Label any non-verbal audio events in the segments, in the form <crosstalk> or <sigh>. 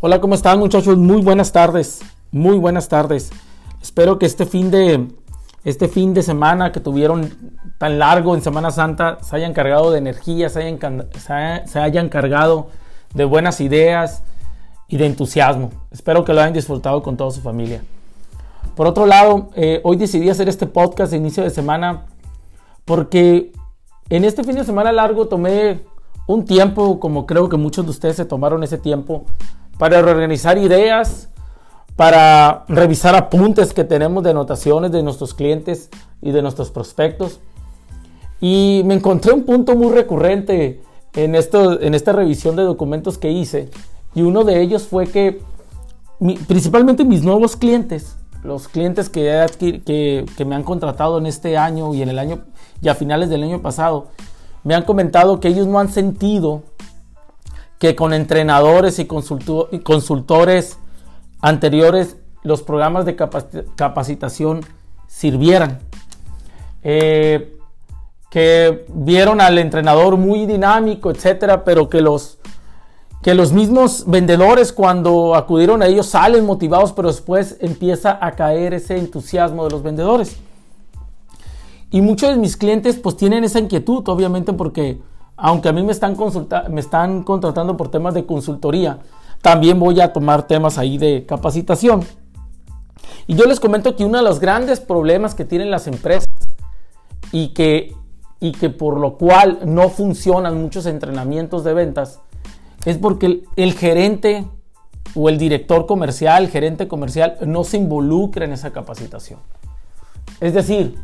Hola, ¿cómo están muchachos? Muy buenas tardes. Muy buenas tardes. Espero que este fin de este fin de semana que tuvieron tan largo en Semana Santa se hayan cargado de energía, se hayan, cargado de buenas ideas y de entusiasmo. Espero que lo hayan disfrutado con toda su familia. Por otro lado, eh, hoy decidí hacer este podcast de inicio de semana porque en este fin de semana largo tomé un tiempo, como creo que muchos de ustedes se tomaron ese tiempo, para reorganizar ideas, para revisar apuntes que tenemos de anotaciones de nuestros clientes y de nuestros prospectos. Y me encontré un punto muy recurrente en, esto, en esta revisión de documentos que hice. Y uno de ellos fue que principalmente mis nuevos clientes, los clientes que, que, me han contratado en este año y en el año y a finales del año pasado, me han comentado que ellos no han sentido que con entrenadores y, consultores anteriores los programas de capacitación sirvieran. Eh, que vieron al entrenador muy dinámico, etcétera, pero que los, que los mismos vendedores cuando acudieron a ellos salen motivados, pero después empieza a caer ese entusiasmo de los vendedores. Y muchos de mis clientes pues tienen esa inquietud, obviamente porque aunque a mí me están, me están contratando por temas de consultoría, también voy a tomar temas ahí de capacitación. Y yo les comento que uno de los grandes problemas que tienen las empresas y que, y que por lo cual no funcionan muchos entrenamientos de ventas es porque el, el gerente o el director comercial, el gerente comercial, no se involucra en esa capacitación. Es decir,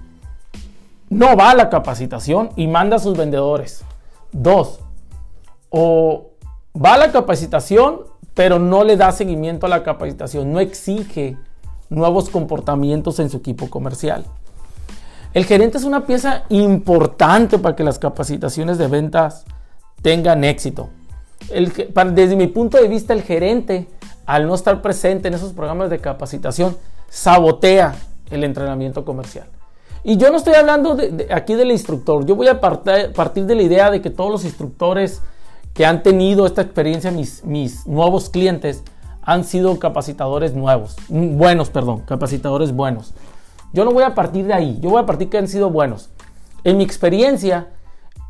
no va a la capacitación y manda a sus vendedores. Dos, o va a la capacitación, pero no le da seguimiento a la capacitación, no exige nuevos comportamientos en su equipo comercial. El gerente es una pieza importante para que las capacitaciones de ventas tengan éxito. desde mi punto de vista, el gerente, al no estar presente en esos programas de capacitación, sabotea el entrenamiento comercial. Y yo no estoy hablando de, aquí del instructor, yo voy a partir de la idea de que todos los instructores que han tenido esta experiencia, mis, mis nuevos clientes, han sido capacitadores nuevos, mm, buenos, perdón, capacitadores buenos. Yo no voy a partir de ahí, yo voy a partir que han sido buenos. En mi experiencia,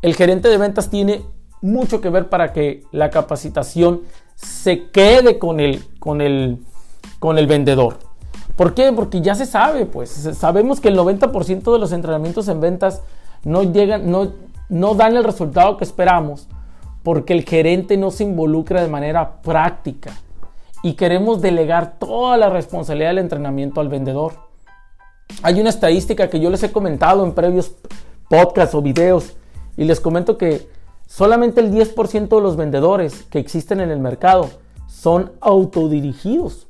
el gerente de ventas tiene mucho que ver para que la capacitación se quede con el, con el, con el vendedor. ¿Por qué? Porque ya se sabe, pues sabemos que el 90% de los entrenamientos en ventas no llegan, no, no dan el resultado que esperamos porque el gerente no se involucra de manera práctica y queremos delegar toda la responsabilidad del entrenamiento al vendedor. Hay una estadística que yo les he comentado en previos podcasts o videos y les comento que solamente el 10% de los vendedores que existen en el mercado son autodirigidos.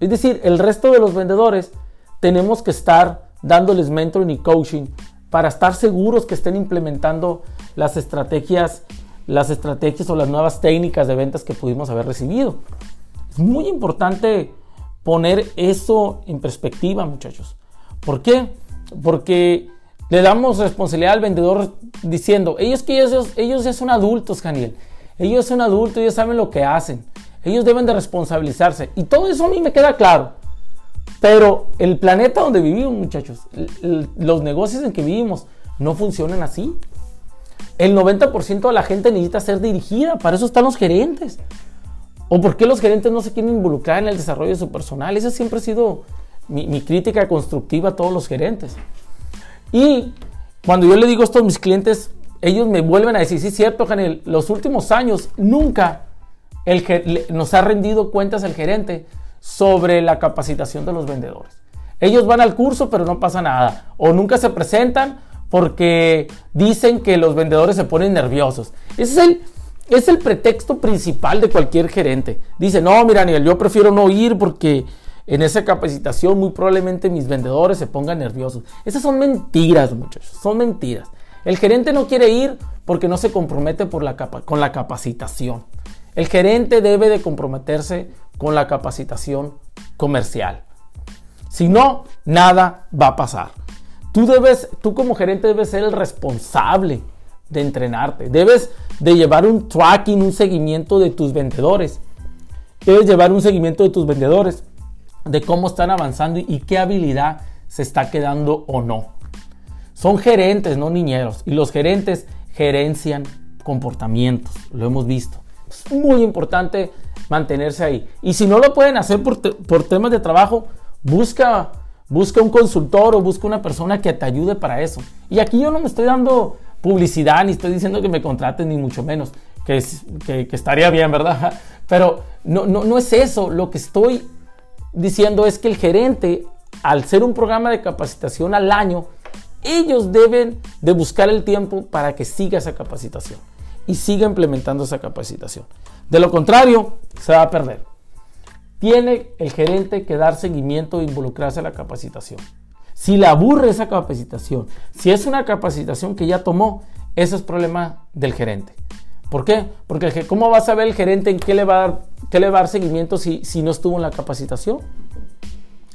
Es decir, el resto de los vendedores tenemos que estar dándoles mentoring y coaching para estar seguros que estén implementando las estrategias, las estrategias o las nuevas técnicas de ventas que pudimos haber recibido. Es muy importante poner eso en perspectiva, muchachos. ¿Por qué? Porque le damos responsabilidad al vendedor diciendo, ellos que ellos, ellos ya son adultos, Daniel. Ellos son adultos, ellos saben lo que hacen. Ellos deben de responsabilizarse. Y todo eso a mí me queda claro. Pero el planeta donde vivimos, muchachos, los negocios en que vivimos, no funcionan así. El 90% de la gente necesita ser dirigida. Para eso están los gerentes. ¿O por qué los gerentes no se quieren involucrar en el desarrollo de su personal? Esa siempre ha sido mi, crítica constructiva a todos los gerentes. Y cuando yo le digo esto a mis clientes, ellos me vuelven a decir, sí, cierto, Janel, los últimos años nunca el, nos ha rendido cuentas el gerente sobre la capacitación de los vendedores. Ellos van al curso, pero no pasa nada. O nunca se presentan porque dicen que los vendedores se ponen nerviosos. Ese es el, es el pretexto principal de cualquier gerente. Dice, no, mira, Daniel, yo prefiero no ir porque en esa capacitación muy probablemente mis vendedores se pongan nerviosos. Esas son mentiras, muchachos, son mentiras. El gerente no quiere ir porque no se compromete por la con la capacitación. El gerente debe de comprometerse con la capacitación comercial. Si no, nada va a pasar. Tú debes, tú como gerente debes ser el responsable de entrenarte. Debes de llevar un tracking, un seguimiento de tus vendedores. debes llevar un seguimiento de tus vendedores, de cómo están avanzando y qué habilidad se está quedando o no. Son gerentes, no niñeros. Y los gerentes gerencian comportamientos. Lo hemos visto. Es muy importante mantenerse ahí. Y si no lo pueden hacer por, temas de trabajo, busca, busca un consultor o busca una persona que te ayude para eso. Y aquí yo no me estoy dando publicidad ni estoy diciendo que me contraten ni mucho menos. Que, que, estaría bien, ¿verdad? <laughs> Pero no, no, no es eso. Lo que estoy diciendo es que el gerente, al ser un programa de capacitación al año, ellos deben de buscar el tiempo para que siga esa capacitación y siga implementando esa capacitación. De lo contrario, se va a perder. Tiene el gerente que dar seguimiento e involucrarse en la capacitación. Si le aburre esa capacitación, si es una capacitación que ya tomó, ese es problema del gerente. ¿Por qué? Porque ¿cómo va a saber el gerente en qué le va a dar, qué le va a dar seguimiento si, si no estuvo en la capacitación?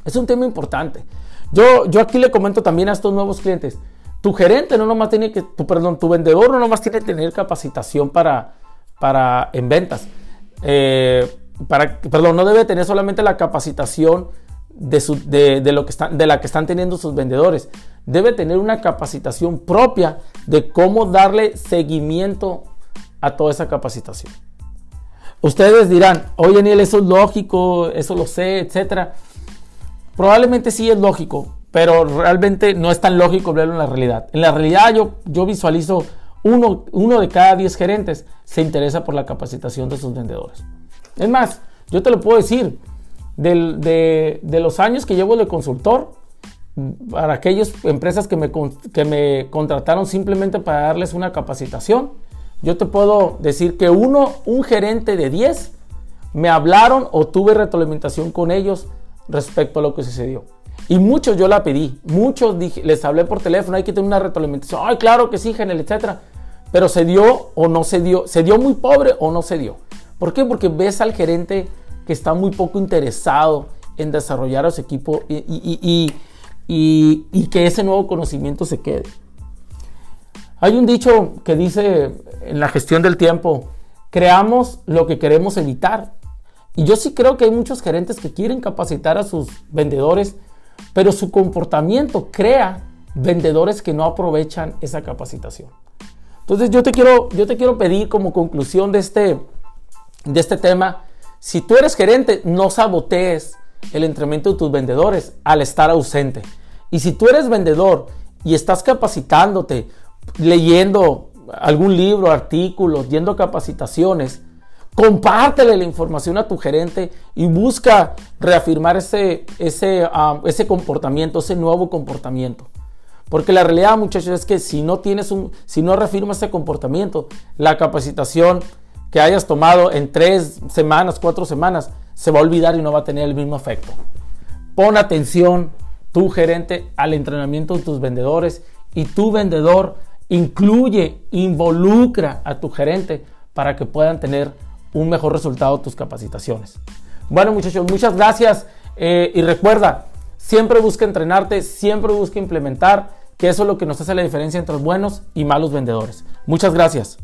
Es un tema importante. Yo, yo aquí le comento también a estos nuevos clientes, tu gerente no nomás tiene que, tu, perdón, tu vendedor no nomás tiene que tener capacitación para, para en ventas. Eh, perdón, no debe tener solamente la capacitación de, lo que están, de la que están teniendo sus vendedores. Debe tener una capacitación propia de cómo darle seguimiento a toda esa capacitación. Ustedes dirán, oye Daniel, eso es lógico, eso lo sé, etcétera. Probablemente sí es lógico, pero realmente no es tan lógico verlo en la realidad. En la realidad yo, yo visualizo uno, uno de cada 10 gerentes se interesa por la capacitación de sus vendedores. Es más, yo te lo puedo decir, de, los años que llevo de consultor, para aquellas empresas que me, que me contrataron simplemente para darles una capacitación, yo te puedo decir que uno, un gerente de 10, me hablaron o tuve retroalimentación con ellos respecto a lo que sucedió. Y muchos yo la pedí, muchos dije, les hablé por teléfono, hay que tener una retroalimentación. Ay, claro que sí, Genel, etcétera. Pero se dio o no se dio, se dio muy pobre o no se dio. ¿Por qué? Porque ves al gerente que está muy poco interesado en desarrollar a su equipo y, y que ese nuevo conocimiento se quede. Hay un dicho que dice en la gestión del tiempo, creamos lo que queremos evitar y yo sí creo que hay muchos gerentes que quieren capacitar a sus vendedores, pero su comportamiento crea vendedores que no aprovechan esa capacitación. Entonces yo te quiero, yo te quiero pedir como conclusión de este, de este tema, si tú eres gerente, no sabotees el entrenamiento de tus vendedores al estar ausente. Y si tú eres vendedor y estás capacitándote, leyendo algún libro, artículos, yendo capacitaciones, Compártele la información a tu gerente y busca reafirmar ese, ese, ah, ese comportamiento, ese nuevo comportamiento. Porque la realidad, muchachos, es que si no tienes un, si no reafirmas ese comportamiento, la capacitación que hayas tomado en tres semanas, cuatro semanas, se va a olvidar y no va a tener el mismo efecto. Pon atención, tu gerente, al entrenamiento de tus vendedores y tu vendedor incluye, involucra a tu gerente para que puedan tener un mejor resultado tus capacitaciones. Bueno muchachos, muchas gracias eh, y recuerda, siempre busca entrenarte, siempre busca implementar, que eso es lo que nos hace la diferencia entre los buenos y malos vendedores. Muchas gracias.